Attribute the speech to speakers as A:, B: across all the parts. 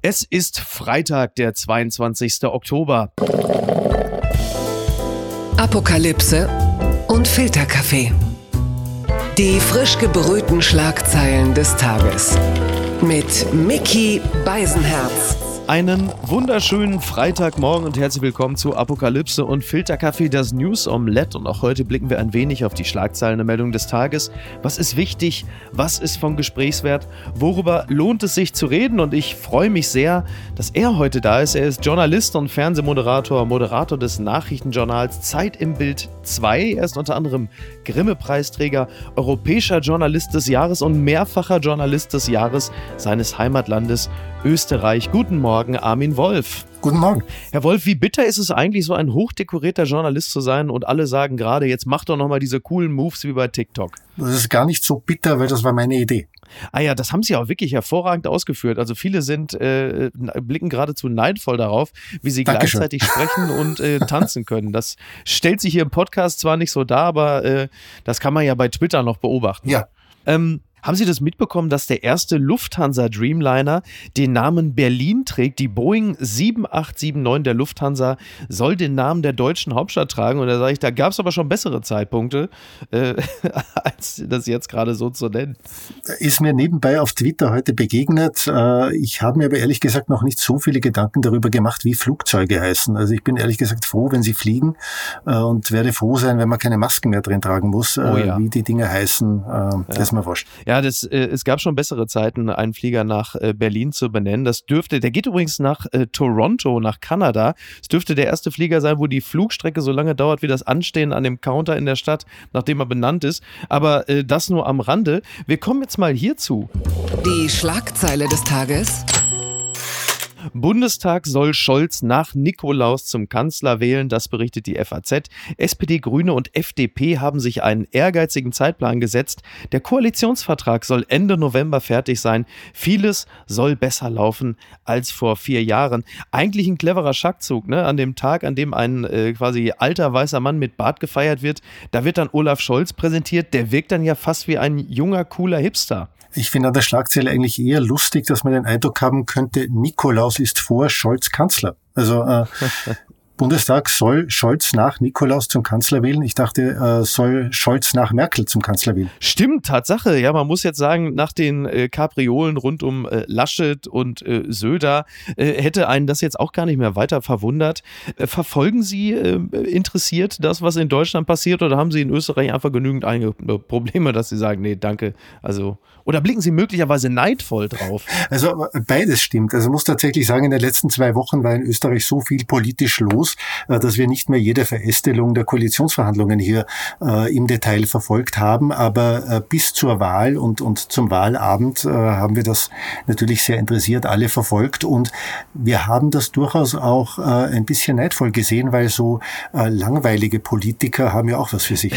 A: Es ist Freitag, der 22. Oktober.
B: Apokalypse und Filterkaffee. Die frisch gebrühten Schlagzeilen des Tages. Mit Mickey Beisenherz.
A: Einen wunderschönen Freitagmorgen und herzlich willkommen zu Apokalypse und Filterkaffee, das News Omelette. Und auch heute blicken wir ein wenig auf die Schlagzeilen der Meldung des Tages. Was ist wichtig? Was ist von Gesprächswert? Worüber lohnt es sich zu reden? Und ich freue mich sehr, dass er heute da ist. Er ist Journalist und Fernsehmoderator, Moderator des Nachrichtenjournals Zeit im Bild 2. Er ist unter anderem Grimme-Preisträger, europäischer Journalist des Jahres und mehrfacher Journalist des Jahres seines Heimatlandes Österreich. Guten Morgen, Armin Wolf.
C: Guten Morgen.
A: Herr Wolf, wie bitter ist es eigentlich, so ein hochdekorierter Journalist zu sein und alle sagen gerade, jetzt mach doch nochmal diese coolen Moves wie bei TikTok?
C: Das ist gar nicht so bitter, weil das war meine Idee.
A: Ah ja, das haben Sie auch wirklich hervorragend ausgeführt. Also viele sind äh, blicken geradezu neidvoll darauf, wie Sie Dankeschön. gleichzeitig sprechen und äh, tanzen können. Das stellt sich hier im Podcast zwar nicht so dar, aber äh, das kann man ja bei Twitter noch beobachten.
C: Ja.
A: Ähm, haben Sie das mitbekommen, dass der erste Lufthansa Dreamliner den Namen Berlin trägt? Die Boeing 7879 der Lufthansa soll den Namen der deutschen Hauptstadt tragen. Und da sage ich, da gab es aber schon bessere Zeitpunkte, äh, als das jetzt gerade so zu nennen.
C: Ist mir nebenbei auf Twitter heute begegnet. Äh, ich habe mir aber ehrlich gesagt noch nicht so viele Gedanken darüber gemacht, wie Flugzeuge heißen. Also ich bin ehrlich gesagt froh, wenn sie fliegen äh, und werde froh sein, wenn man keine Masken mehr drin tragen muss, äh, oh ja. wie die Dinge heißen. Ja. Das ist mir wurscht.
A: Ja, das, äh, es gab schon bessere Zeiten, einen Flieger nach äh, Berlin zu benennen. Das dürfte, der geht übrigens nach äh, Toronto, nach Kanada. Es dürfte der erste Flieger sein, wo die Flugstrecke so lange dauert wie das Anstehen an dem Counter in der Stadt, nachdem er benannt ist. Aber äh, das nur am Rande. Wir kommen jetzt mal hierzu.
B: Die Schlagzeile des Tages.
A: Bundestag soll Scholz nach Nikolaus zum Kanzler wählen, das berichtet die FAZ. SPD, Grüne und FDP haben sich einen ehrgeizigen Zeitplan gesetzt. Der Koalitionsvertrag soll Ende November fertig sein. Vieles soll besser laufen als vor vier Jahren. Eigentlich ein cleverer Schachzug, ne? An dem Tag, an dem ein äh, quasi alter weißer Mann mit Bart gefeiert wird, da wird dann Olaf Scholz präsentiert. Der wirkt dann ja fast wie ein junger, cooler Hipster.
C: Ich finde an der Schlagzeile eigentlich eher lustig, dass man den Eindruck haben könnte, Nikolaus ist vor Scholz Kanzler. Also äh, Bundestag soll Scholz nach Nikolaus zum Kanzler wählen. Ich dachte, äh, soll Scholz nach Merkel zum Kanzler wählen.
A: Stimmt, Tatsache. Ja, man muss jetzt sagen, nach den äh, Kapriolen rund um äh, Laschet und äh, Söder äh, hätte einen das jetzt auch gar nicht mehr weiter verwundert. Äh, verfolgen Sie äh, interessiert das, was in Deutschland passiert, oder haben Sie in Österreich einfach genügend Einge Probleme, dass Sie sagen, nee, danke. Also, oder blicken Sie möglicherweise neidvoll drauf?
C: Also beides stimmt. Also muss tatsächlich sagen, in den letzten zwei Wochen war in Österreich so viel politisch los aus, äh, dass wir nicht mehr jede Verästelung der Koalitionsverhandlungen hier äh, im Detail verfolgt haben. Aber äh, bis zur Wahl und, und zum Wahlabend haben wir das natürlich sehr interessiert alle verfolgt. Und wir haben das durchaus auch ein bisschen neidvoll gesehen, weil so langweilige Politiker haben ja auch was für sich.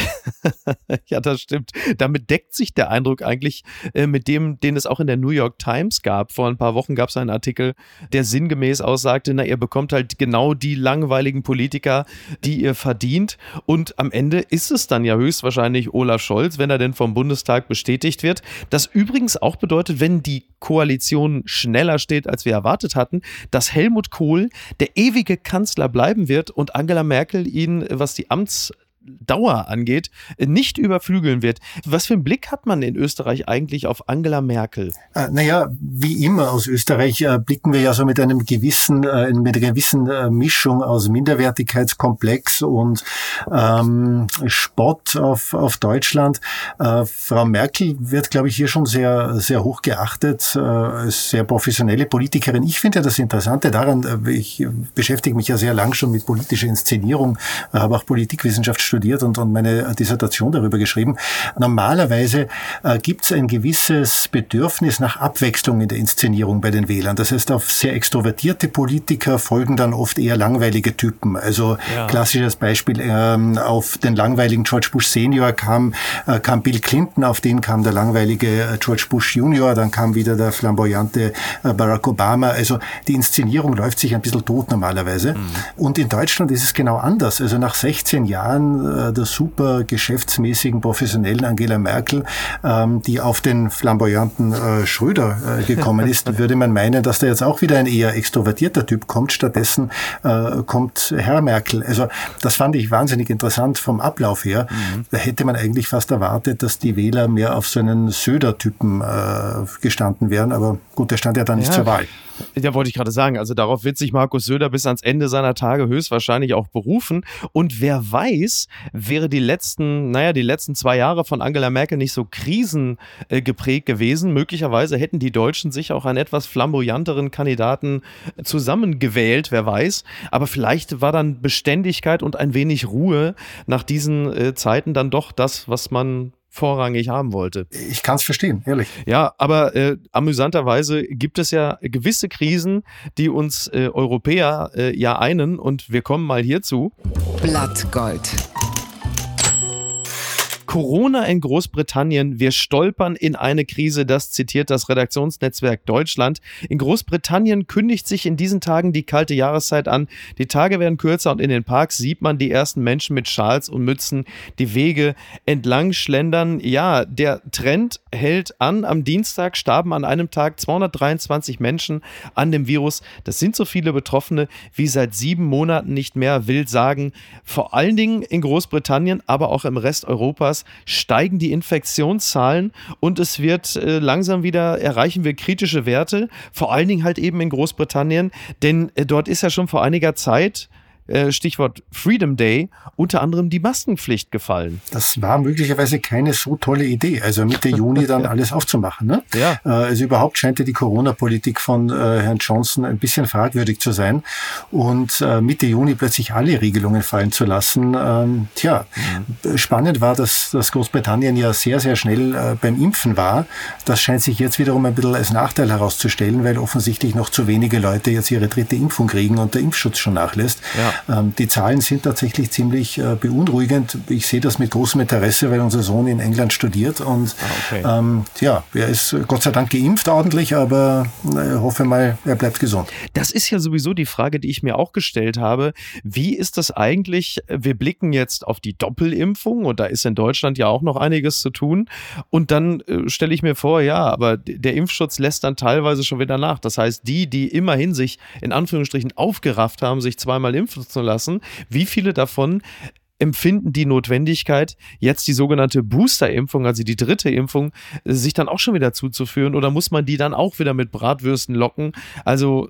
A: ja, das stimmt. Damit deckt sich der Eindruck eigentlich mit dem, den es auch in der New York Times gab. Vor ein paar Wochen gab es einen Artikel, der sinngemäß aussagte, na, ihr bekommt halt genau die langweiligen jeweiligen Politiker, die ihr verdient. Und am Ende ist es dann ja höchstwahrscheinlich Olaf Scholz, wenn er denn vom Bundestag bestätigt wird. Das übrigens auch bedeutet, wenn die Koalition schneller steht, als wir erwartet hatten, dass Helmut Kohl der ewige Kanzler bleiben wird und Angela Merkel ihn, was die Amts Dauer angeht, nicht überflügeln wird. Was für einen Blick hat man in Österreich eigentlich auf Angela Merkel?
C: Äh, naja, wie immer aus Österreich äh, blicken wir ja so mit einem gewissen, äh, mit einer gewissen äh, Mischung aus Minderwertigkeitskomplex und ähm, Spott auf, auf Deutschland. Äh, Frau Merkel wird, glaube ich, hier schon sehr, sehr hoch geachtet, sehr professionelle Politikerin. Ich finde ja das Interessante daran, ich beschäftige mich ja sehr lang schon mit politischer Inszenierung, habe auch Politikwissenschaft studiert und, und meine Dissertation darüber geschrieben. Normalerweise äh, gibt es ein gewisses Bedürfnis nach Abwechslung in der Inszenierung bei den Wählern. Das heißt, auf sehr extrovertierte Politiker folgen dann oft eher langweilige Typen. Also ja. klassisches Beispiel, ähm, auf den langweiligen George Bush Senior kam, äh, kam Bill Clinton, auf den kam der langweilige äh, George Bush Junior, dann kam wieder der flamboyante äh, Barack Obama. Also die Inszenierung läuft sich ein bisschen tot normalerweise. Mhm. Und in Deutschland ist es genau anders. Also nach 16 Jahren äh, der super geschäftsmäßigen, professionellen Angela Merkel, ähm, die auf den flamboyanten äh, Schröder äh, gekommen ist, würde man meinen, dass da jetzt auch wieder ein eher extrovertierter Typ kommt. Stattdessen kommt Herr Merkel. Also das fand ich wahnsinnig interessant vom Ablauf her. Mhm. Da hätte man eigentlich fast erwartet, dass die Wähler mehr auf so einen Söder-Typen gestanden wären. Aber gut, der stand ja dann nicht ja. zur Wahl.
A: Ja, wollte ich gerade sagen. Also darauf wird sich Markus Söder bis ans Ende seiner Tage höchstwahrscheinlich auch berufen. Und wer weiß, wäre die letzten, naja, die letzten zwei Jahre von Angela Merkel nicht so krisengeprägt gewesen. Möglicherweise hätten die Deutschen sich auch einen etwas flamboyanteren Kandidaten zusammengewählt, wer weiß. Aber vielleicht war dann Beständigkeit und ein wenig Ruhe nach diesen äh, Zeiten dann doch das, was man vorrangig haben wollte.
C: Ich kann es verstehen, ehrlich.
A: Ja, aber äh, amüsanterweise gibt es ja gewisse Krisen, die uns äh, Europäer äh, ja einen und wir kommen mal hierzu.
B: Blattgold.
A: Corona in Großbritannien, wir stolpern in eine Krise, das zitiert das Redaktionsnetzwerk Deutschland. In Großbritannien kündigt sich in diesen Tagen die kalte Jahreszeit an. Die Tage werden kürzer und in den Parks sieht man die ersten Menschen mit Schals und Mützen die Wege entlang schlendern. Ja, der Trend hält an. Am Dienstag starben an einem Tag 223 Menschen an dem Virus. Das sind so viele Betroffene wie seit sieben Monaten nicht mehr, will sagen. Vor allen Dingen in Großbritannien, aber auch im Rest Europas steigen die Infektionszahlen und es wird äh, langsam wieder erreichen wir kritische Werte, vor allen Dingen halt eben in Großbritannien, denn äh, dort ist ja schon vor einiger Zeit äh, Stichwort Freedom Day, unter anderem die Maskenpflicht gefallen.
C: Das war möglicherweise keine so tolle Idee, also Mitte Juni dann alles aufzumachen. Ne?
A: Ja.
C: Äh, also überhaupt scheint ja die Corona-Politik von äh, Herrn Johnson ein bisschen fragwürdig zu sein und Mitte Juni plötzlich alle Regelungen fallen zu lassen. Ähm, tja, mhm. spannend war, dass, dass Großbritannien ja sehr, sehr schnell beim Impfen war. Das scheint sich jetzt wiederum ein bisschen als Nachteil herauszustellen, weil offensichtlich noch zu wenige Leute jetzt ihre dritte Impfung kriegen und der Impfschutz schon nachlässt.
A: Ja.
C: Ähm, die Zahlen sind tatsächlich ziemlich äh, beunruhigend. Ich sehe das mit großem Interesse, weil unser Sohn in England studiert und ah, okay. ähm, ja, er ist Gott sei Dank geimpft ordentlich, aber ich äh, hoffe mal, er bleibt gesund.
A: Das ist ja sowieso die Frage, die ich mir auch gestellt habe. Wie ist das eigentlich? Wir blicken jetzt auf die Doppelimpfung und da ist in Deutschland ja auch noch einiges zu tun. Und dann äh, stelle ich mir vor, ja, aber der Impfschutz lässt dann teilweise schon wieder nach. Das heißt, die, die immerhin sich in Anführungsstrichen aufgerafft haben, sich zweimal impfen zu lassen, wie viele davon empfinden die Notwendigkeit, jetzt die sogenannte Booster-Impfung, also die dritte Impfung, sich dann auch schon wieder zuzuführen oder muss man die dann auch wieder mit Bratwürsten locken? Also,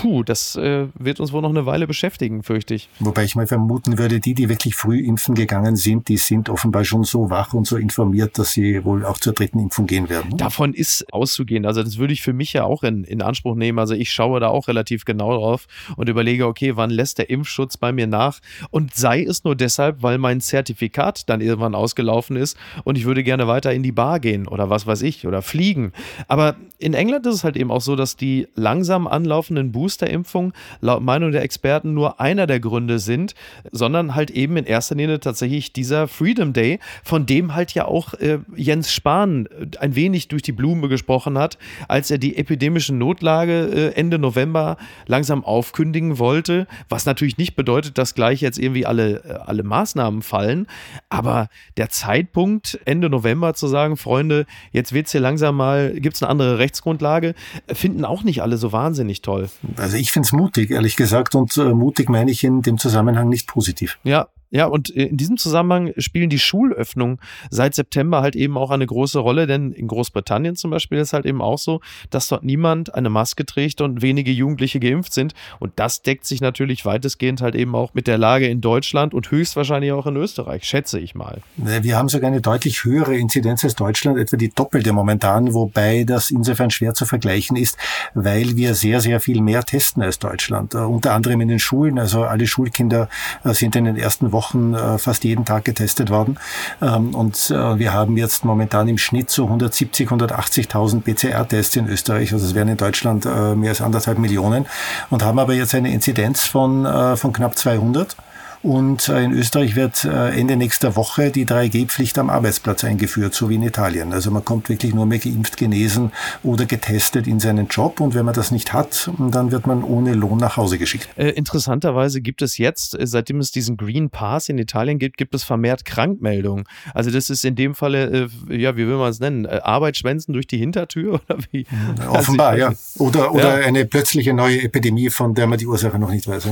A: puh, das äh, wird uns wohl noch eine Weile beschäftigen, fürchte ich.
C: Wobei ich mal vermuten würde, die, die wirklich früh impfen gegangen sind, die sind offenbar schon so wach und so informiert, dass sie wohl auch zur dritten Impfung gehen werden.
A: Davon ist auszugehen. Also, das würde ich für mich ja auch in, in Anspruch nehmen. Also, ich schaue da auch relativ genau drauf und überlege, okay, wann lässt der Impfschutz bei mir nach? Und sei es nur deshalb, deshalb, weil mein Zertifikat dann irgendwann ausgelaufen ist und ich würde gerne weiter in die Bar gehen oder was weiß ich oder fliegen. Aber in England ist es halt eben auch so, dass die langsam anlaufenden Boosterimpfungen laut Meinung der Experten nur einer der Gründe sind, sondern halt eben in erster Linie tatsächlich dieser Freedom Day, von dem halt ja auch äh, Jens Spahn äh, ein wenig durch die Blume gesprochen hat, als er die epidemische Notlage äh, Ende November langsam aufkündigen wollte, was natürlich nicht bedeutet, dass gleich jetzt irgendwie alle, äh, alle Maßnahmen Maßnahmen fallen. Aber der Zeitpunkt, Ende November zu sagen, Freunde, jetzt wird es hier langsam mal, gibt es eine andere Rechtsgrundlage, finden auch nicht alle so wahnsinnig toll.
C: Also ich finde es mutig, ehrlich gesagt. Und äh, mutig meine ich in dem Zusammenhang nicht positiv.
A: Ja, ja, und äh, in diesem Zusammenhang spielen die Schulöffnungen seit September halt eben auch eine große Rolle, denn in Großbritannien zum Beispiel ist halt eben auch so, dass dort niemand eine Maske trägt und wenige Jugendliche geimpft sind. Und das deckt sich natürlich weitestgehend halt eben auch mit der Lage in Deutschland und höchstwahrscheinlich auch in Österreich, schätze ich mal.
C: Wir haben sogar eine deutlich höhere Inzidenz als Deutschland, etwa die doppelte momentan, wobei das insofern schwer zu vergleichen ist, weil wir sehr, sehr viel mehr testen als Deutschland. Uh, unter anderem in den Schulen, also alle Schulkinder uh, sind in den ersten Wochen Wochen äh, fast jeden Tag getestet worden. Ähm, und äh, wir haben jetzt momentan im Schnitt so 170, 180.000 PCR-Tests in Österreich. Also es wären in Deutschland äh, mehr als anderthalb Millionen und haben aber jetzt eine Inzidenz von, von knapp 200. Und äh, in Österreich wird äh, Ende nächster Woche die 3G-Pflicht am Arbeitsplatz eingeführt, so wie in Italien. Also man kommt wirklich nur mehr geimpft, genesen oder getestet in seinen Job. Und wenn man das nicht hat, dann wird man ohne Lohn nach Hause geschickt.
A: Äh, interessanterweise gibt es jetzt, seitdem es diesen Green Pass in Italien gibt, gibt es vermehrt Krankmeldungen. Also das ist in dem Falle, äh, ja, wie will man es nennen, äh, Arbeit schwänzen durch die Hintertür oder wie?
C: Offenbar, ja. Oder, oder ja. eine plötzliche neue Epidemie, von der man die Ursache noch nicht weiß.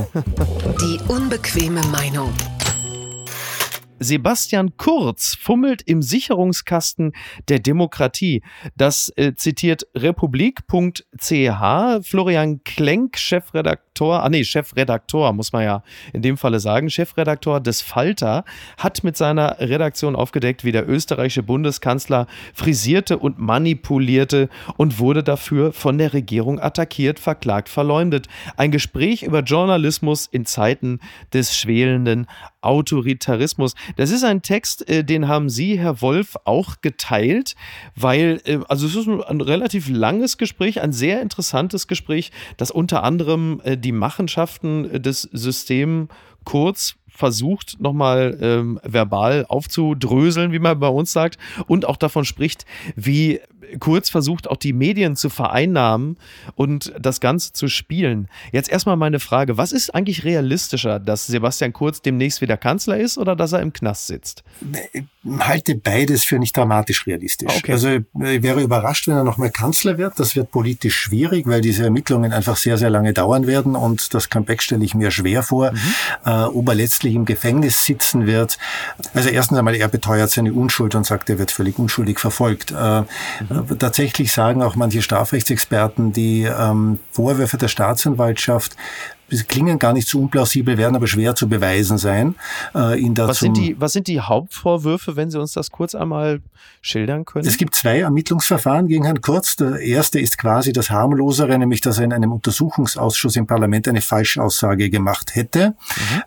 B: Die unbequeme Meinung. I know.
A: Sebastian Kurz fummelt im Sicherungskasten der Demokratie. Das äh, zitiert republik.ch. Florian Klenk, Chefredaktor, ah nee, Chefredaktor, muss man ja in dem Falle sagen, Chefredaktor des Falter, hat mit seiner Redaktion aufgedeckt, wie der österreichische Bundeskanzler frisierte und manipulierte und wurde dafür von der Regierung attackiert, verklagt, verleumdet. Ein Gespräch über Journalismus in Zeiten des schwelenden Autoritarismus. Das ist ein Text, äh, den haben Sie, Herr Wolf, auch geteilt, weil, äh, also es ist ein relativ langes Gespräch, ein sehr interessantes Gespräch, das unter anderem äh, die Machenschaften des Systems kurz versucht, nochmal ähm, verbal aufzudröseln, wie man bei uns sagt, und auch davon spricht, wie Kurz versucht, auch die Medien zu vereinnahmen und das Ganze zu spielen. Jetzt erstmal meine Frage, was ist eigentlich realistischer, dass Sebastian Kurz demnächst wieder Kanzler ist oder dass er im Knast sitzt?
C: Ich halte beides für nicht dramatisch realistisch. Okay. Also ich wäre überrascht, wenn er nochmal Kanzler wird. Das wird politisch schwierig, weil diese Ermittlungen einfach sehr, sehr lange dauern werden und das Comeback stelle ich mir schwer vor. Mhm. Äh, ob er letztlich im Gefängnis sitzen wird. Also erstens einmal, er beteuert seine Unschuld und sagt, er wird völlig unschuldig verfolgt. Äh, mhm. Äh, tatsächlich sagen auch manche Strafrechtsexperten, die ähm, Vorwürfe der Staatsanwaltschaft klingen gar nicht so unplausibel, werden aber schwer zu beweisen sein.
A: Äh, was, sind die, was sind die Hauptvorwürfe, wenn Sie uns das kurz einmal schildern können?
C: Es gibt zwei Ermittlungsverfahren gegen Herrn Kurz. Der erste ist quasi das harmlosere, nämlich dass er in einem Untersuchungsausschuss im Parlament eine Falschaussage gemacht hätte.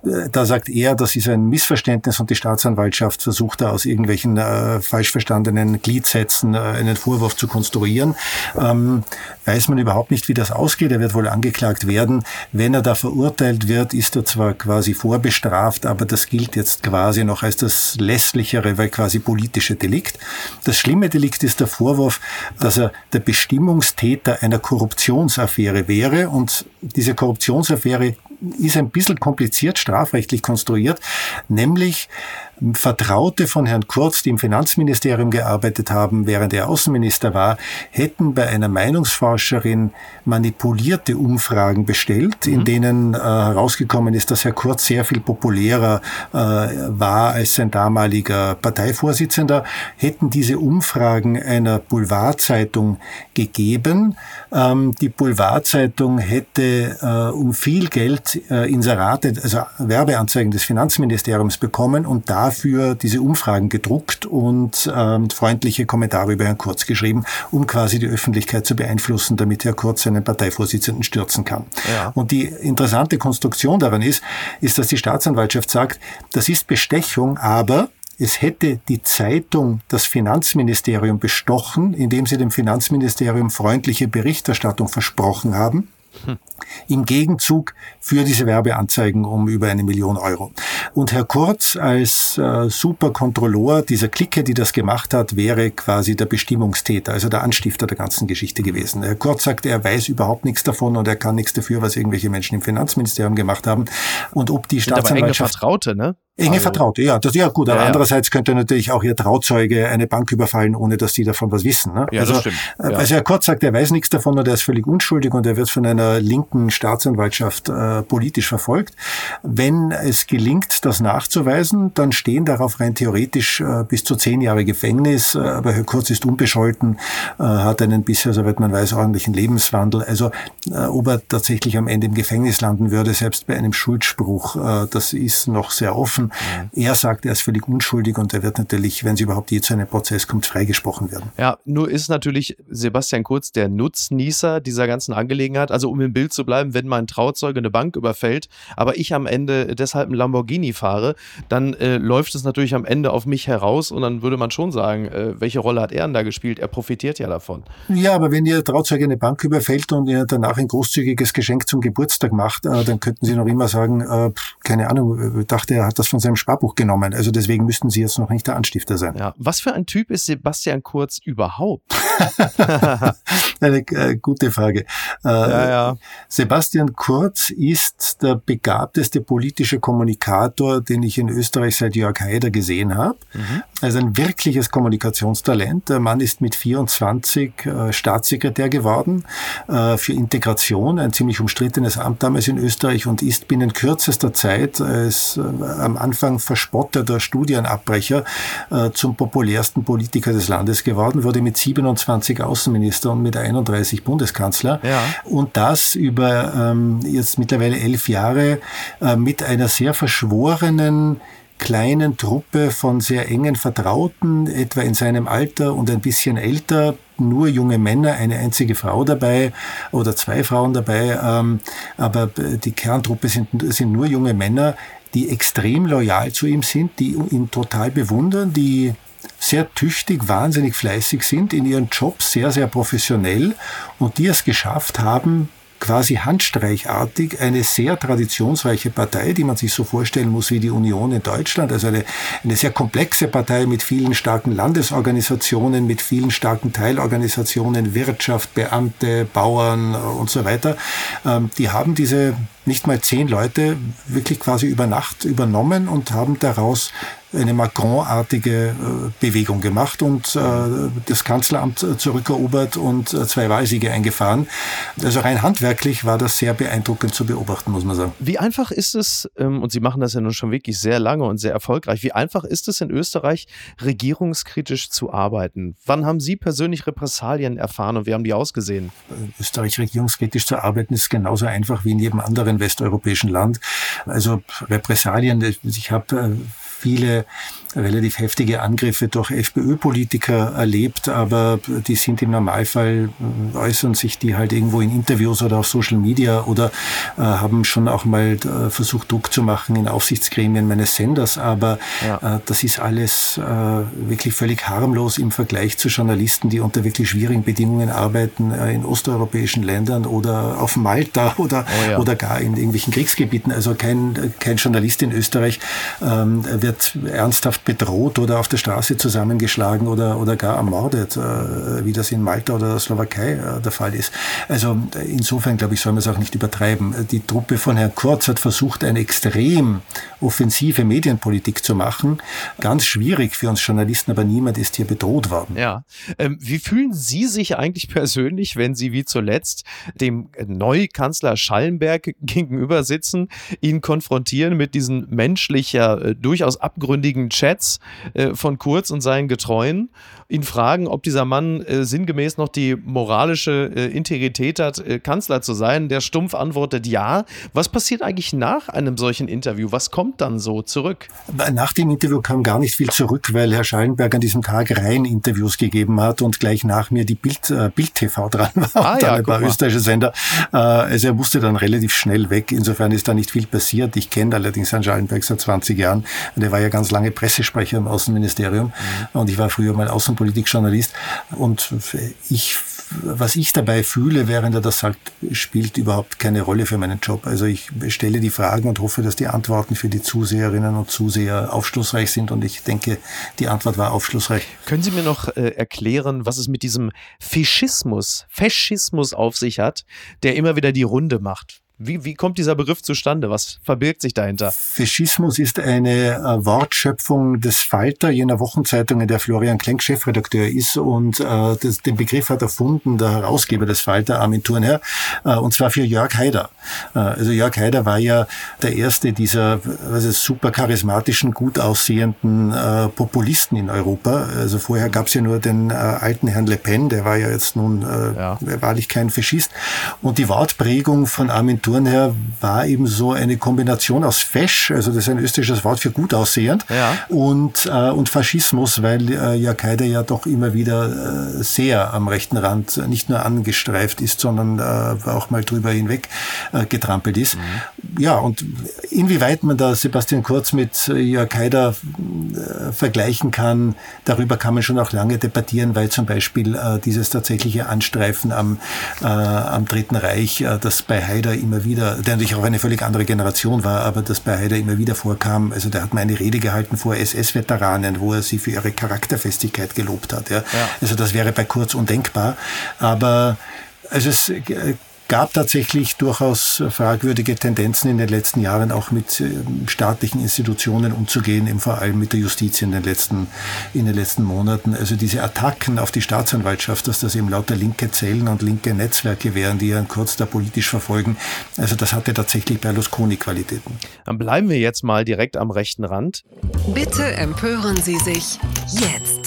C: Mhm. Äh, da sagt er, das ist ein Missverständnis und die Staatsanwaltschaft versucht da aus irgendwelchen äh, falsch verstandenen Gliedsätzen äh, einen Vorwurf zu konstruieren. Ähm, weiß man überhaupt nicht, wie das ausgeht. Er wird wohl angeklagt werden. Wenn er da verurteilt wird, ist er zwar quasi vorbestraft, aber das gilt jetzt quasi noch als das lässlichere, weil quasi politische Delikt. Das schlimme Delikt ist der Vorwurf, dass er der Bestimmungstäter einer Korruptionsaffäre wäre und diese Korruptionsaffäre ist ein bisschen kompliziert strafrechtlich konstruiert, nämlich Vertraute von Herrn Kurz, die im Finanzministerium gearbeitet haben, während er Außenminister war, hätten bei einer Meinungsforscherin manipulierte Umfragen bestellt, in mhm. denen äh, herausgekommen ist, dass Herr Kurz sehr viel populärer äh, war als sein damaliger Parteivorsitzender, hätten diese Umfragen einer Boulevardzeitung gegeben. Ähm, die Boulevardzeitung hätte äh, um viel Geld äh, Inserate, also Werbeanzeigen des Finanzministeriums bekommen und da dafür diese Umfragen gedruckt und ähm, freundliche Kommentare über Herrn Kurz geschrieben, um quasi die Öffentlichkeit zu beeinflussen, damit Herr Kurz seinen Parteivorsitzenden stürzen kann. Ja. Und die interessante Konstruktion daran ist, ist, dass die Staatsanwaltschaft sagt, das ist Bestechung, aber es hätte die Zeitung das Finanzministerium bestochen, indem sie dem Finanzministerium freundliche Berichterstattung versprochen haben im Gegenzug für diese Werbeanzeigen um über eine Million Euro. Und Herr Kurz als äh, Superkontrolleur dieser Clique, die das gemacht hat, wäre quasi der Bestimmungstäter, also der Anstifter der ganzen Geschichte gewesen. Herr Kurz sagt, er weiß überhaupt nichts davon und er kann nichts dafür, was irgendwelche Menschen im Finanzministerium gemacht haben. Und ob die Staatsanwaltschaft...
A: Aber enge Vertraute, ne?
C: Enge also, Vertraute, ja, das ja gut. Aber ja, andererseits könnte natürlich auch ihr Trauzeuge eine Bank überfallen, ohne dass die davon was wissen. Ne?
A: Ja,
C: also,
A: das stimmt.
C: Äh, ja. Also Herr Kurz sagt, er weiß nichts davon und er ist völlig unschuldig und er wird von einer linken Staatsanwaltschaft äh, politisch verfolgt. Wenn es gelingt, das nachzuweisen, dann stehen darauf rein theoretisch äh, bis zu zehn Jahre Gefängnis. Äh, aber Herr Kurz ist unbescholten, äh, hat einen bisher, soweit man weiß, ordentlichen Lebenswandel. Also äh, ob er tatsächlich am Ende im Gefängnis landen würde, selbst bei einem Schuldspruch, äh, das ist noch sehr offen. Mhm. Er sagt, er ist völlig unschuldig und er wird natürlich, wenn es überhaupt je zu einem Prozess kommt, freigesprochen werden.
A: Ja, nur ist natürlich Sebastian Kurz der Nutznießer dieser ganzen Angelegenheit. Also um im Bild zu bleiben, wenn mein Trauzeuge eine Bank überfällt, aber ich am Ende deshalb einen Lamborghini fahre, dann äh, läuft es natürlich am Ende auf mich heraus und dann würde man schon sagen, äh, welche Rolle hat er denn da gespielt? Er profitiert ja davon.
C: Ja, aber wenn ihr Trauzeuge eine Bank überfällt und ihr danach ein großzügiges Geschenk zum Geburtstag macht, äh, dann könnten Sie noch immer sagen, äh, keine Ahnung, dachte, er hat das von seinem Sparbuch genommen. Also deswegen müssten Sie jetzt noch nicht der Anstifter sein.
A: Ja. Was für ein Typ ist Sebastian Kurz überhaupt?
C: eine äh, gute Frage. Äh, ja, ja. Sebastian Kurz ist der begabteste politische Kommunikator, den ich in Österreich seit Jörg Haider gesehen habe. Mhm. Also ein wirkliches Kommunikationstalent. Der Mann ist mit 24 äh, Staatssekretär geworden äh, für Integration, ein ziemlich umstrittenes Amt damals in Österreich und ist binnen kürzester Zeit als äh, am Anfang verspotteter Studienabbrecher äh, zum populärsten Politiker des Landes geworden, wurde mit 27 Außenminister und mit 31 Bundeskanzler. Ja. Und das über ähm, jetzt mittlerweile elf Jahre äh, mit einer sehr verschworenen kleinen Truppe von sehr engen Vertrauten, etwa in seinem Alter und ein bisschen älter, nur junge Männer, eine einzige Frau dabei oder zwei Frauen dabei, ähm, aber die Kerntruppe sind, sind nur junge Männer, die extrem loyal zu ihm sind, die ihn total bewundern, die sehr tüchtig, wahnsinnig fleißig sind, in ihren Jobs sehr, sehr professionell und die es geschafft haben, quasi handstreichartig eine sehr traditionsreiche Partei, die man sich so vorstellen muss wie die Union in Deutschland, also eine, eine sehr komplexe Partei mit vielen starken Landesorganisationen, mit vielen starken Teilorganisationen, Wirtschaft, Beamte, Bauern und so weiter. Ähm, die haben diese nicht mal zehn Leute wirklich quasi über Nacht übernommen und haben daraus eine Macron-artige äh, Bewegung gemacht und äh, das Kanzleramt zurückerobert und äh, zwei Wahlsiege eingefahren. Also rein handwerklich war das sehr beeindruckend zu beobachten, muss man sagen.
A: Wie einfach ist es, ähm, und Sie machen das ja nun schon wirklich sehr lange und sehr erfolgreich, wie einfach ist es in Österreich, regierungskritisch zu arbeiten? Wann haben Sie persönlich Repressalien erfahren und wie haben die ausgesehen?
C: Österreich regierungskritisch zu arbeiten ist genauso einfach wie in jedem anderen westeuropäischen Land. Also Repressalien, ich habe viele relativ heftige Angriffe durch FPÖ-Politiker erlebt, aber die sind im Normalfall, äh, äußern sich die halt irgendwo in Interviews oder auf Social Media oder äh, haben schon auch mal äh, versucht, Druck zu machen in Aufsichtsgremien meines Senders, aber ja. äh, das ist alles äh, wirklich völlig harmlos im Vergleich zu Journalisten, die unter wirklich schwierigen Bedingungen arbeiten äh, in osteuropäischen Ländern oder auf Malta oder, oh ja. oder gar in irgendwelchen Kriegsgebieten. Also kein, kein Journalist in Österreich ähm, wird ernsthaft bedroht oder auf der Straße zusammengeschlagen oder, oder gar ermordet, äh, wie das in Malta oder der Slowakei äh, der Fall ist. Also insofern, glaube ich, soll man es auch nicht übertreiben. Die Truppe von Herrn Kurz hat versucht, eine extrem offensive Medienpolitik zu machen. Ganz schwierig für uns Journalisten, aber niemand ist hier bedroht worden.
A: Ja. Ähm, wie fühlen Sie sich eigentlich persönlich, wenn Sie wie zuletzt dem Neukanzler Schallenberg gegenüber sitzen, ihn konfrontieren mit diesen menschlicher, äh, durchaus abgründigen Chat Chats äh, von Kurz und seinen Getreuen, ihn fragen, ob dieser Mann äh, sinngemäß noch die moralische äh, Integrität hat, Kanzler zu sein. Der stumpf antwortet ja. Was passiert eigentlich nach einem solchen Interview? Was kommt dann so zurück?
C: Nach dem Interview kam gar nicht viel zurück, weil Herr Schallenberg an diesem Tag rein Interviews gegeben hat und gleich nach mir die Bild, Bild TV dran war ah, und ja, dann ein paar österreichische Sender. Also er musste dann relativ schnell weg. Insofern ist da nicht viel passiert. Ich kenne allerdings Herrn Schallenberg seit 20 Jahren. Der war ja ganz lange Pressesprecher im Außenministerium mhm. und ich war früher mal Außenpolitikjournalist und ich was ich dabei fühle, während er das sagt, spielt überhaupt keine Rolle für meinen Job. Also ich stelle die Fragen und hoffe, dass die Antworten für die Zuseherinnen und Zuseher aufschlussreich sind und ich denke, die Antwort war aufschlussreich.
A: Können Sie mir noch äh, erklären, was es mit diesem Fischismus, Faschismus auf sich hat, der immer wieder die Runde macht? Wie, wie kommt dieser Begriff zustande? Was verbirgt sich dahinter?
C: Faschismus ist eine äh, Wortschöpfung des Falter, jener Wochenzeitung, in der Florian Klenk Chefredakteur ist. Und äh, das, den Begriff hat erfunden der Herausgeber des Falter, Armin Thurnherr, äh, und zwar für Jörg Haider. Äh, also Jörg Haider war ja der erste dieser also super charismatischen, gut aussehenden äh, Populisten in Europa. Also vorher gab es ja nur den äh, alten Herrn Le Pen, der war ja jetzt nun äh, ja. wahrlich kein Faschist. Und die Wortprägung von Armin Konturen her war eben so eine Kombination aus Fesch, also das ist ein österreichisches Wort für gut aussehend, ja. und, äh, und Faschismus, weil äh, Jakaida ja doch immer wieder äh, sehr am rechten Rand nicht nur angestreift ist, sondern äh, auch mal drüber hinweg äh, getrampelt ist. Mhm. Ja, und inwieweit man da Sebastian Kurz mit äh, Jakaida äh, vergleichen kann, darüber kann man schon auch lange debattieren, weil zum Beispiel äh, dieses tatsächliche Anstreifen am, äh, am Dritten Reich, äh, das bei Haider immer wieder, der natürlich auch eine völlig andere Generation war, aber das bei Haider immer wieder vorkam. Also der hat mal eine Rede gehalten vor SS-Veteranen, wo er sie für ihre Charakterfestigkeit gelobt hat. Ja. ja. Also das wäre bei Kurz undenkbar. Aber also es gab tatsächlich durchaus fragwürdige Tendenzen in den letzten Jahren auch mit ähm, staatlichen Institutionen umzugehen, eben vor allem mit der Justiz in den letzten, in den letzten Monaten. Also diese Attacken auf die Staatsanwaltschaft, dass das eben lauter linke Zellen und linke Netzwerke wären, die Herrn Kurz da politisch verfolgen. Also das hatte tatsächlich Berlusconi-Qualitäten.
A: Dann bleiben wir jetzt mal direkt am rechten Rand.
B: Bitte empören Sie sich jetzt.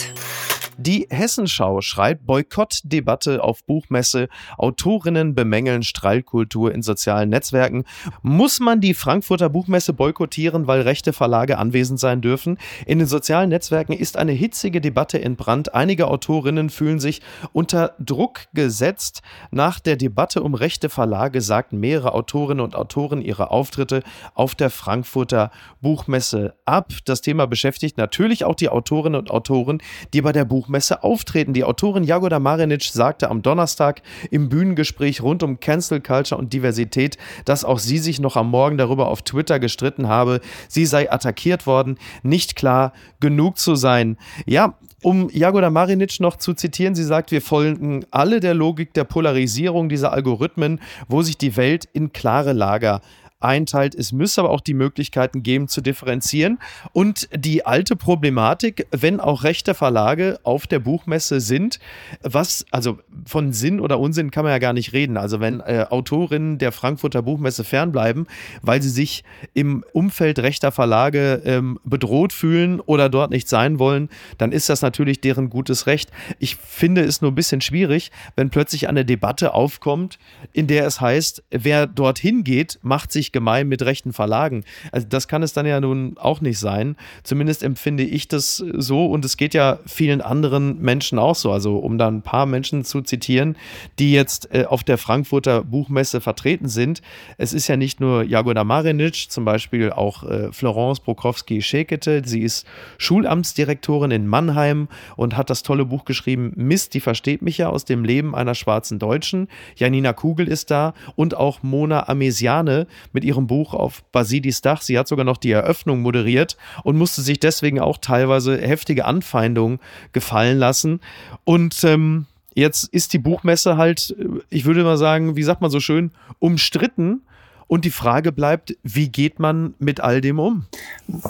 A: Die Hessenschau schreibt Boykottdebatte auf Buchmesse. Autorinnen bemängeln Strahlkultur in sozialen Netzwerken. Muss man die Frankfurter Buchmesse boykottieren, weil rechte Verlage anwesend sein dürfen? In den sozialen Netzwerken ist eine hitzige Debatte entbrannt. Einige Autorinnen fühlen sich unter Druck gesetzt. Nach der Debatte um rechte Verlage sagten mehrere Autorinnen und Autoren ihre Auftritte auf der Frankfurter Buchmesse ab. Das Thema beschäftigt natürlich auch die Autorinnen und Autoren, die bei der Buchmesse Buchmesse auftreten. Die Autorin Jagoda Marinic sagte am Donnerstag im Bühnengespräch rund um Cancel Culture und Diversität, dass auch sie sich noch am Morgen darüber auf Twitter gestritten habe. Sie sei attackiert worden, nicht klar genug zu sein. Ja, um Jagoda Marinic noch zu zitieren, sie sagt, wir folgen alle der Logik der Polarisierung dieser Algorithmen, wo sich die Welt in klare Lager einteilt. Es müsse aber auch die Möglichkeiten geben zu differenzieren. Und die alte Problematik, wenn auch rechte Verlage auf der Buchmesse sind, was, also von Sinn oder Unsinn kann man ja gar nicht reden. Also wenn äh, Autorinnen der Frankfurter Buchmesse fernbleiben, weil sie sich im Umfeld rechter Verlage ähm, bedroht fühlen oder dort nicht sein wollen, dann ist das natürlich deren gutes Recht. Ich finde es nur ein bisschen schwierig, wenn plötzlich eine Debatte aufkommt, in der es heißt, wer dorthin geht, macht sich gemein mit rechten Verlagen. Also das kann es dann ja nun auch nicht sein. Zumindest empfinde ich das so und es geht ja vielen anderen Menschen auch so. Also um da ein paar Menschen zu zitieren, die jetzt äh, auf der Frankfurter Buchmesse vertreten sind. Es ist ja nicht nur Jagoda Marinic, zum Beispiel auch äh, Florence Prokowski-Schekete. Sie ist Schulamtsdirektorin in Mannheim und hat das tolle Buch geschrieben, Mist, die versteht mich ja aus dem Leben einer schwarzen Deutschen. Janina Kugel ist da und auch Mona Amesiane mit mit ihrem Buch auf Basidis Dach. Sie hat sogar noch die Eröffnung moderiert und musste sich deswegen auch teilweise heftige Anfeindungen gefallen lassen. Und ähm, jetzt ist die Buchmesse halt, äh, ich würde mal sagen, wie sagt man so schön, umstritten. Und die Frage bleibt, wie geht man mit all dem um?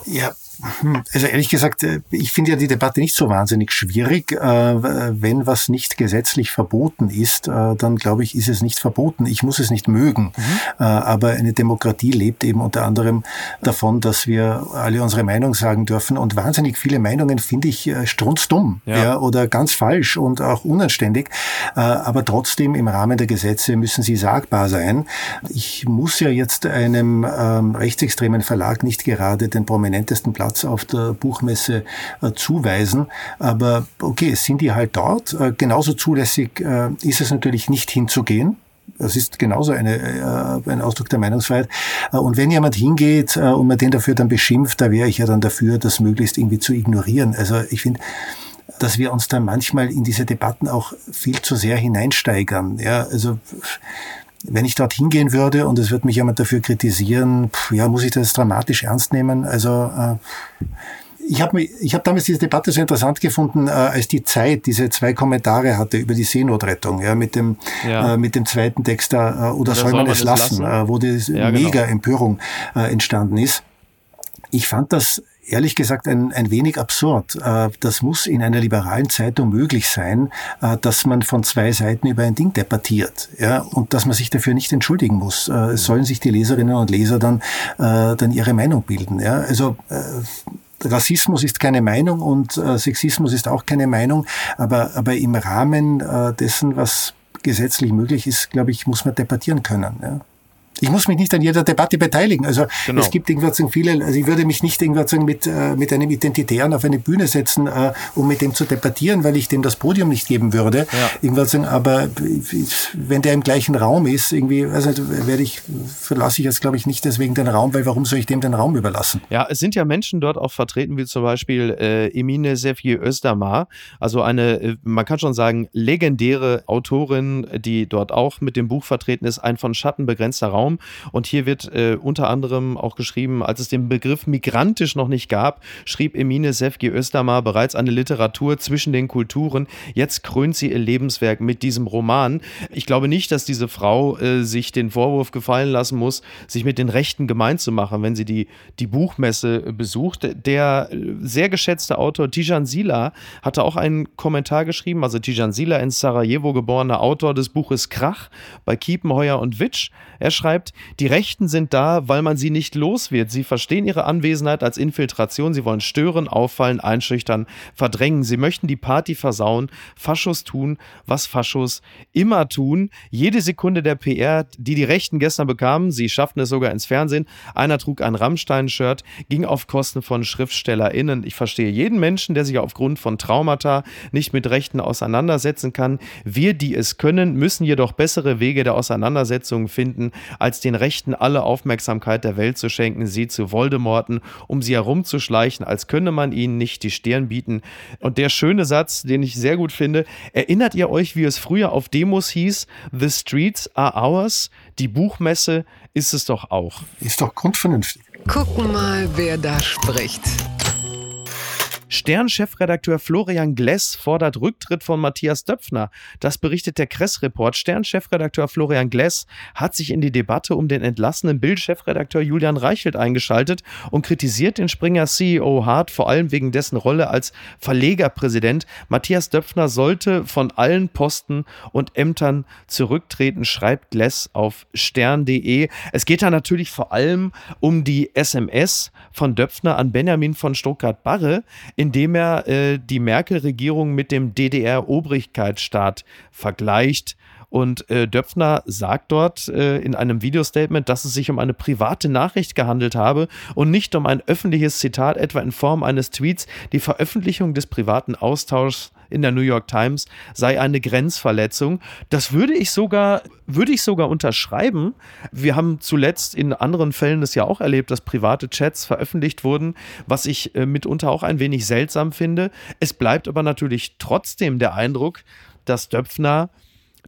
C: Ja, also ehrlich gesagt, äh, ich finde ja die Debatte nicht so wahnsinnig schwierig. Äh, wenn was nicht gesetzlich verboten ist, äh, dann glaube ich, ist es nicht verboten. Ich muss es nicht mögen. Mhm. Aber eine Demokratie lebt eben unter anderem davon, dass wir alle unsere Meinung sagen dürfen. Und wahnsinnig viele Meinungen finde ich strunzdumm ja. ja. oder ganz falsch und auch unanständig. Aber trotzdem im Rahmen der Gesetze müssen sie sagbar sein. Ich muss ja jetzt einem ähm, rechtsextremen Verlag nicht gerade den prominentesten Platz Platz auf der Buchmesse äh, zuweisen. Aber okay, sind die halt dort. Äh, genauso zulässig äh, ist es natürlich nicht hinzugehen. Das ist genauso eine, äh, ein Ausdruck der Meinungsfreiheit. Und wenn jemand hingeht und man den dafür dann beschimpft, da wäre ich ja dann dafür, das möglichst irgendwie zu ignorieren. Also ich finde, dass wir uns dann manchmal in diese Debatten auch viel zu sehr hineinsteigern. Ja, also wenn ich dort hingehen würde und es wird mich jemand dafür kritisieren, pff, ja, muss ich das dramatisch ernst nehmen? Also äh, ich habe ich hab damals diese Debatte so interessant gefunden, äh, als die Zeit diese zwei Kommentare hatte über die Seenotrettung, ja, mit dem ja. äh, mit dem zweiten Text da, äh, oder, oder soll man, es lassen, lassen? Äh, wo die ja, genau. mega Empörung äh, entstanden ist. Ich fand das ehrlich gesagt ein, ein wenig absurd. Äh, das muss in einer liberalen Zeitung möglich sein, äh, dass man von zwei Seiten über ein Ding debattiert ja, und dass man sich dafür nicht entschuldigen muss. Äh, es sollen sich die Leserinnen und Leser dann, dann ihre Meinung bilden. Ja. Also Rassismus ist keine Meinung und Sexismus ist auch keine Meinung, aber, aber im Rahmen dessen, was gesetzlich möglich ist, glaube ich, muss man debattieren können. Ja. Ich muss mich nicht an jeder Debatte beteiligen. Also genau. es gibt irgendwas viele, also ich würde mich nicht irgendwas mit, äh, mit einem Identitären auf eine Bühne setzen, äh, um mit dem zu debattieren, weil ich dem das Podium nicht geben würde. Ja. Irgendwas aber wenn der im gleichen Raum ist, irgendwie, also werde ich, verlasse ich jetzt glaube ich nicht deswegen den Raum, weil warum soll ich dem den Raum überlassen?
A: Ja, es sind ja Menschen dort auch vertreten, wie zum Beispiel äh, Emine Sefje Özdamar, also eine, äh, man kann schon sagen, legendäre Autorin, die dort auch mit dem Buch vertreten ist, ein von Schatten begrenzter Raum. Und hier wird äh, unter anderem auch geschrieben, als es den Begriff migrantisch noch nicht gab, schrieb Emine Sefge Özdamar bereits eine Literatur zwischen den Kulturen. Jetzt krönt sie ihr Lebenswerk mit diesem Roman. Ich glaube nicht, dass diese Frau äh, sich den Vorwurf gefallen lassen muss, sich mit den Rechten gemein zu machen, wenn sie die, die Buchmesse besucht. Der sehr geschätzte Autor Tijan Sila hatte auch einen Kommentar geschrieben, also Tijan Sila in Sarajevo geborener Autor des Buches Krach bei Kiepenheuer und Witsch. Er schreibt, die Rechten sind da, weil man sie nicht los wird. Sie verstehen ihre Anwesenheit als Infiltration. Sie wollen stören, auffallen, einschüchtern, verdrängen. Sie möchten die Party versauen. Faschos tun, was Faschos immer tun. Jede Sekunde der PR, die die Rechten gestern bekamen, sie schafften es sogar ins Fernsehen. Einer trug ein Rammstein-Shirt, ging auf Kosten von SchriftstellerInnen. Ich verstehe jeden Menschen, der sich aufgrund von Traumata nicht mit Rechten auseinandersetzen kann. Wir, die es können, müssen jedoch bessere Wege der Auseinandersetzung finden, als den Rechten alle Aufmerksamkeit der Welt zu schenken, sie zu Voldemorten, um sie herumzuschleichen, als könne man ihnen nicht die Stirn bieten. Und der schöne Satz, den ich sehr gut finde, erinnert ihr euch, wie es früher auf Demos hieß, The Streets are ours, die Buchmesse ist es doch auch.
C: Ist doch grundvernünftig.
B: Gucken mal, wer da spricht.
A: Stern-Chefredakteur Florian Gless fordert Rücktritt von Matthias Döpfner. Das berichtet der Kress-Report. Stern-Chefredakteur Florian Gless hat sich in die Debatte um den entlassenen Bild-Chefredakteur Julian Reichelt eingeschaltet und kritisiert den Springer-CEO hart, vor allem wegen dessen Rolle als Verlegerpräsident. Matthias Döpfner sollte von allen Posten und Ämtern zurücktreten, schreibt Gless auf stern.de. Es geht da natürlich vor allem um die SMS von Döpfner an Benjamin von Stuttgart-Barre, indem er äh, die Merkel-Regierung mit dem DDR-Obrigkeitsstaat vergleicht. Und äh, Döpfner sagt dort äh, in einem Videostatement, dass es sich um eine private Nachricht gehandelt habe und nicht um ein öffentliches Zitat, etwa in Form eines Tweets. Die Veröffentlichung des privaten Austauschs in der New York Times sei eine Grenzverletzung. Das würde ich sogar, würde ich sogar unterschreiben. Wir haben zuletzt in anderen Fällen das ja auch erlebt, dass private Chats veröffentlicht wurden, was ich äh, mitunter auch ein wenig seltsam finde. Es bleibt aber natürlich trotzdem der Eindruck, dass Döpfner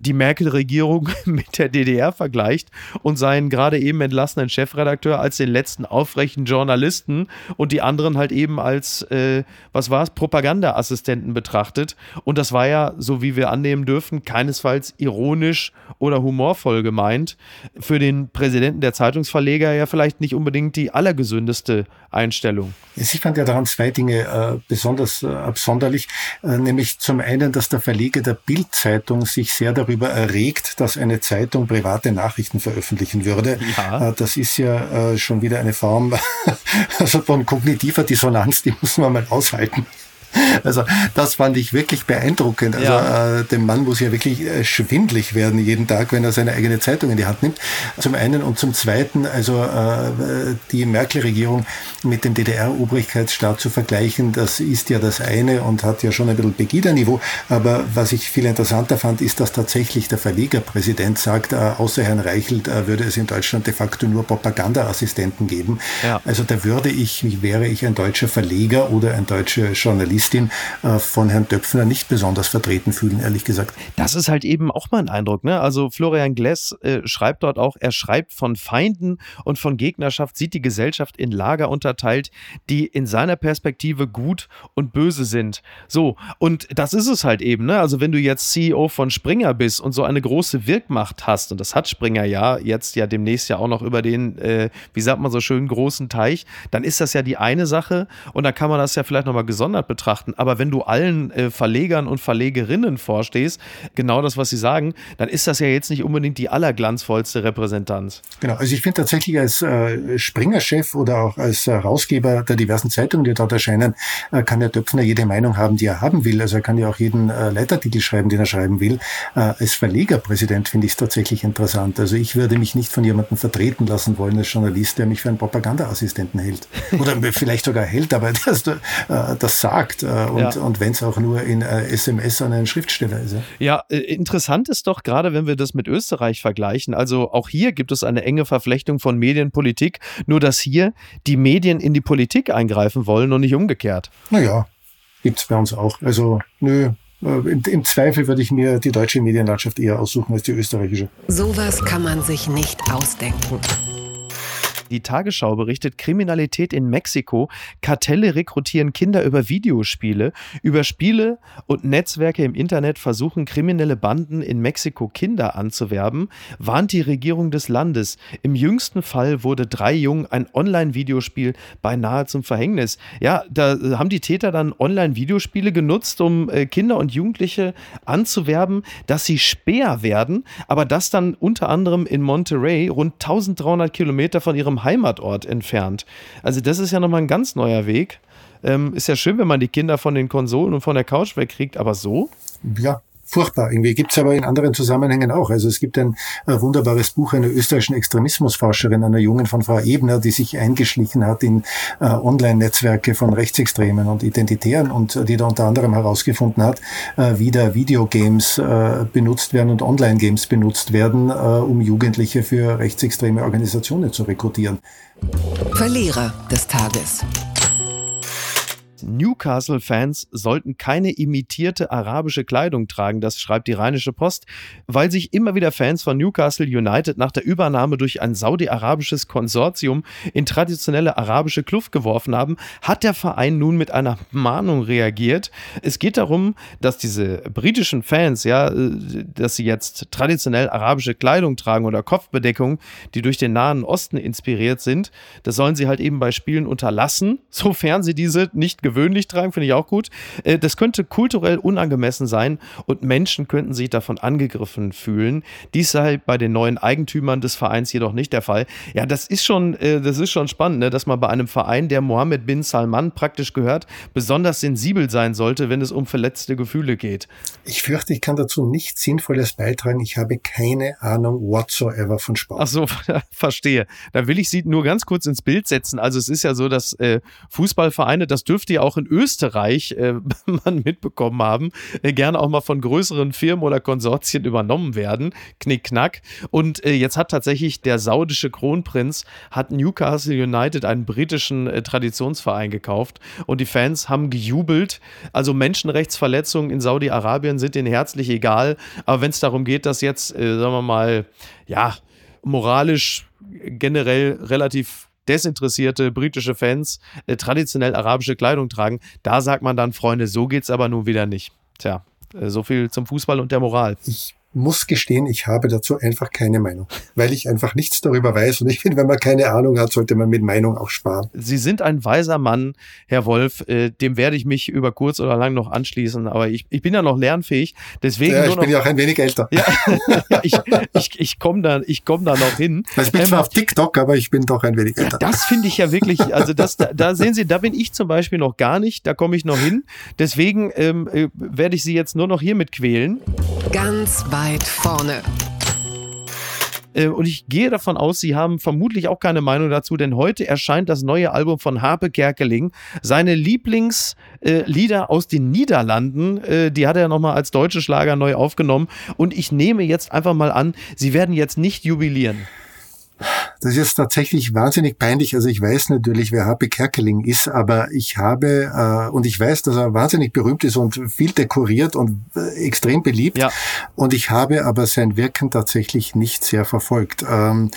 A: die Merkel-Regierung mit der DDR vergleicht und seinen gerade eben entlassenen Chefredakteur als den letzten aufrechten Journalisten und die anderen halt eben als, äh, was war es, Propagandaassistenten betrachtet. Und das war ja, so wie wir annehmen dürfen, keinesfalls ironisch oder humorvoll gemeint. Für den Präsidenten der Zeitungsverleger ja vielleicht nicht unbedingt die allergesündeste Einstellung.
C: Ich fand ja daran zwei Dinge äh, besonders äh, absonderlich, äh, nämlich zum einen, dass der Verleger der Bild-Zeitung sich sehr darüber erregt, dass eine Zeitung private Nachrichten veröffentlichen würde. Ja. Äh, das ist ja äh, schon wieder eine Form also von kognitiver Dissonanz, die muss man mal aushalten. Also das fand ich wirklich beeindruckend. Also ja. äh, dem Mann muss ja wirklich äh, schwindlig werden jeden Tag, wenn er seine eigene Zeitung in die Hand nimmt. Zum einen und zum zweiten, also äh, die Merkel-Regierung mit dem DDR-Obrigkeitsstaat zu vergleichen, das ist ja das eine und hat ja schon ein bisschen Pegida-Niveau. Aber was ich viel interessanter fand, ist, dass tatsächlich der Verlegerpräsident sagt, äh, außer Herrn Reichelt äh, würde es in Deutschland de facto nur Propagandaassistenten geben. Ja. Also da würde ich, wäre ich ein deutscher Verleger oder ein deutscher Journalist, Journalistin äh, von Herrn Döpfner nicht besonders vertreten fühlen, ehrlich gesagt.
A: Das ist halt eben auch mein Eindruck. Ne? Also Florian Gless äh, schreibt dort auch, er schreibt von Feinden und von Gegnerschaft, sieht die Gesellschaft in Lager unterteilt, die in seiner Perspektive gut und böse sind. So, und das ist es halt eben. Ne? Also wenn du jetzt CEO von Springer bist und so eine große Wirkmacht hast, und das hat Springer ja, jetzt ja demnächst ja auch noch über den, äh, wie sagt man so schön, großen Teich, dann ist das ja die eine Sache und dann kann man das ja vielleicht nochmal gesondert betrachten betrachten. Aber wenn du allen äh, Verlegern und Verlegerinnen vorstehst, genau das, was sie sagen, dann ist das ja jetzt nicht unbedingt die allerglanzvollste Repräsentanz.
C: Genau, also ich finde tatsächlich als äh, Springer-Chef oder auch als Herausgeber der diversen Zeitungen, die dort erscheinen, äh, kann der Döpfner jede Meinung haben, die er haben will. Also er kann ja auch jeden äh, Leitartikel schreiben, den er schreiben will. Äh, als Verlegerpräsident finde ich es tatsächlich interessant. Also ich würde mich nicht von jemandem vertreten lassen wollen als Journalist, der mich für einen Propagandaassistenten hält. Oder vielleicht sogar hält, aber äh, das sagt. Äh, und, ja. und wenn es auch nur in äh, SMS an einen Schriftsteller ist.
A: Ja, ja äh, interessant ist doch gerade, wenn wir das mit Österreich vergleichen. Also auch hier gibt es eine enge Verflechtung von Medienpolitik, nur dass hier die Medien in die Politik eingreifen wollen und nicht umgekehrt.
C: Naja, gibt es bei uns auch. Also nö, im, im, Zweifel würde ich mir die deutsche Medienlandschaft eher aussuchen als die österreichische.
B: Sowas kann man sich nicht ausdenken.
A: Die Tagesschau berichtet Kriminalität in Mexiko. Kartelle rekrutieren Kinder über Videospiele. Über Spiele und Netzwerke im Internet versuchen kriminelle Banden in Mexiko Kinder anzuwerben, warnt die Regierung des Landes. Im jüngsten Fall wurde drei Jungen ein Online-Videospiel beinahe zum Verhängnis. Ja, da haben die Täter dann Online-Videospiele genutzt, um äh, Kinder und Jugendliche anzuwerben, dass sie Speer werden, aber das dann unter anderem in Monterrey, rund 1300 Kilometer von ihrem Heimatort entfernt. Also das ist ja nochmal ein ganz neuer Weg. Ähm, ist ja schön, wenn man die Kinder von den Konsolen und von der Couch wegkriegt, aber so?
C: Ja, furchtbar. Irgendwie gibt's aber in anderen Zusammenhängen auch. Also es gibt ein äh, wunderbares Buch einer österreichischen Extremismusforscherin, einer Jungen von Frau Ebner, die sich eingeschlichen hat in äh, Online-Netzwerke von Rechtsextremen und Identitären und äh, die da unter anderem herausgefunden hat, äh, wie da Videogames äh, benutzt werden und Online-Games benutzt werden, äh, um Jugendliche für rechtsextreme Organisationen zu rekrutieren.
B: Verlierer des Tages.
A: Newcastle-Fans sollten keine imitierte arabische Kleidung tragen, das schreibt die Rheinische Post, weil sich immer wieder Fans von Newcastle United nach der Übernahme durch ein saudi-arabisches Konsortium in traditionelle arabische Kluft geworfen haben, hat der Verein nun mit einer Mahnung reagiert. Es geht darum, dass diese britischen Fans, ja, äh, dass sie jetzt traditionell arabische Kleidung tragen oder Kopfbedeckung, die durch den Nahen Osten inspiriert sind, das sollen sie halt eben bei Spielen unterlassen, sofern sie diese nicht gewöhnlich tragen, finde ich auch gut. Äh, das könnte kulturell unangemessen sein und Menschen könnten sich davon angegriffen fühlen. Dies sei bei den neuen Eigentümern des Vereins jedoch nicht der Fall. Ja, das ist schon, äh, das ist schon spannend, ne, dass man bei einem Verein, der Mohammed bin Salman praktisch gehört, besonders sensibel sein sollte, wenn es um verletzte Gefühle geht.
C: Ich fürchte, ich kann dazu nichts Sinnvolles beitragen. Ich habe keine Ahnung whatsoever von Sport.
A: Ach so, verstehe. Da will ich Sie nur ganz kurz ins Bild setzen. Also es ist ja so, dass äh, Fußballvereine, das dürfte ja auch in Österreich äh, man mitbekommen haben, äh, gerne auch mal von größeren Firmen oder Konsortien übernommen werden. Knick, knack. Und äh, jetzt hat tatsächlich der saudische Kronprinz hat Newcastle United, einen britischen äh, Traditionsverein, gekauft. Und die Fans haben gejubelt. Also Menschenrechtsverletzungen in Saudi-Arabien sind ihnen herzlich egal. Aber wenn es darum geht, dass jetzt, äh, sagen wir mal, ja, moralisch generell relativ desinteressierte britische Fans äh, traditionell arabische Kleidung tragen. Da sagt man dann, Freunde, so geht's aber nun wieder nicht. Tja, äh, so viel zum Fußball und der Moral.
C: Ich muss gestehen, ich habe dazu einfach keine Meinung, weil ich einfach nichts darüber weiß. Und ich finde, wenn man keine Ahnung hat, sollte man mit Meinung auch sparen.
A: Sie sind ein weiser Mann, Herr Wolf. Äh, dem werde ich mich über kurz oder lang noch anschließen. Aber ich, ich bin ja noch lernfähig. Deswegen
C: ja,
A: ich
C: bin ja auch ein wenig älter.
A: Ja, ja ich, ich, ich komme da, ich komm da noch hin.
C: Ich bin ähm, zwar auf TikTok, aber ich bin doch ein wenig älter.
A: Ja, das finde ich ja wirklich, also das, da, da sehen Sie, da bin ich zum Beispiel noch gar nicht. Da komme ich noch hin. Deswegen ähm, äh, werde ich Sie jetzt nur noch hiermit quälen.
B: Ganz weit vorne.
A: Äh, und ich gehe davon aus, Sie haben vermutlich auch keine Meinung dazu, denn heute erscheint das neue Album von Harpe Kerkeling. Seine Lieblingslieder äh, aus den Niederlanden, äh, die hat er nochmal als deutsche Schlager neu aufgenommen. Und ich nehme jetzt einfach mal an, Sie werden jetzt nicht jubilieren.
C: Das ist tatsächlich wahnsinnig peinlich. Also ich weiß natürlich, wer Happy Kerkeling ist, aber ich habe, äh, und ich weiß, dass er wahnsinnig berühmt ist und viel dekoriert und äh, extrem beliebt. Ja. Und ich habe aber sein Wirken tatsächlich nicht sehr verfolgt. Ähm,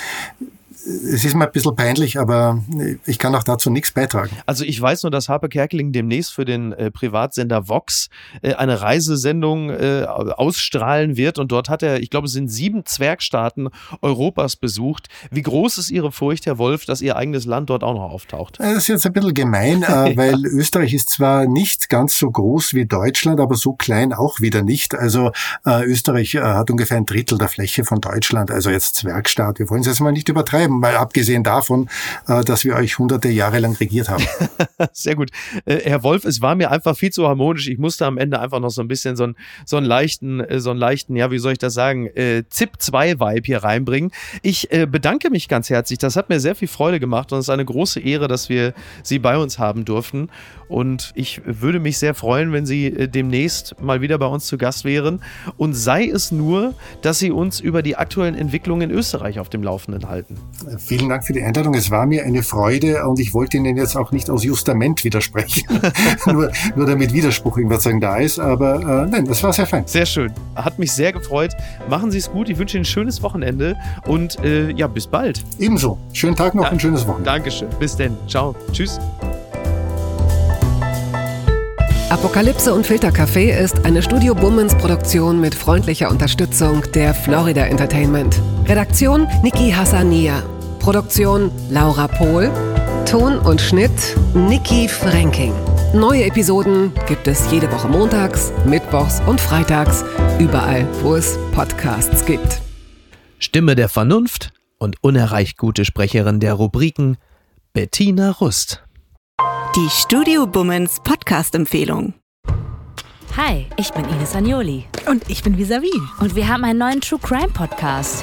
C: es ist mir ein bisschen peinlich, aber ich kann auch dazu nichts beitragen.
A: Also ich weiß nur, dass Harpe Kerkeling demnächst für den äh, Privatsender Vox äh, eine Reisesendung äh, ausstrahlen wird und dort hat er, ich glaube, es sind sieben Zwergstaaten Europas besucht. Wie groß ist Ihre Furcht, Herr Wolf, dass Ihr eigenes Land dort auch noch auftaucht?
C: Das ist jetzt ein bisschen gemein, äh, weil ja. Österreich ist zwar nicht ganz so groß wie Deutschland, aber so klein auch wieder nicht. Also äh, Österreich äh, hat ungefähr ein Drittel der Fläche von Deutschland, also jetzt Zwergstaat. Wir wollen es jetzt mal nicht übertreiben, mal abgesehen davon, äh, dass wir euch hunderte Jahre lang regiert haben.
A: Sehr gut. Äh, Herr Wolf, es war mir einfach viel zu harmonisch. Ich musste am Ende einfach noch so ein bisschen so, ein, so einen leichten, äh, so einen leichten, ja, wie soll ich das sagen, äh, ZIP-2-Vibe hier reinbringen. Ich äh, bedanke mich ganz herzlich. Das hat mir sehr viel Freude gemacht und es ist eine große Ehre, dass wir Sie bei uns haben durften. Und ich würde mich sehr freuen, wenn Sie demnächst mal wieder bei uns zu Gast wären. Und sei es nur, dass Sie uns über die aktuellen Entwicklungen in Österreich auf dem Laufenden halten.
C: Vielen Dank für die Einladung. Es war mir eine Freude und ich wollte Ihnen jetzt auch nicht aus Justament widersprechen, nur, nur damit Widerspruch irgendwas sagen da ist. Aber äh, nein, das war sehr fein.
A: Sehr schön. Hat mich sehr gefreut. Machen Sie es gut. Ich wünsche Ihnen ein schönes Wochenende und äh, ja, bis bald.
C: Ebenso. Schönen Tag noch, ja, ein schönes Wochenende.
A: Dankeschön. Bis denn. Ciao. Tschüss.
B: Apokalypse und Filtercafé ist eine Studio Bummens Produktion mit freundlicher Unterstützung der Florida Entertainment. Redaktion Niki Hassania. Produktion Laura Pohl. Ton und Schnitt Niki Franking. Neue Episoden gibt es jede Woche montags, mittwochs und freitags, überall, wo es Podcasts gibt.
A: Stimme der Vernunft und unerreicht gute Sprecherin der Rubriken Bettina Rust.
D: Die Studio Bummens Podcast-Empfehlung.
E: Hi, ich bin Ines Agnoli.
F: Und ich bin Visavi.
E: Und wir haben einen neuen True Crime Podcast.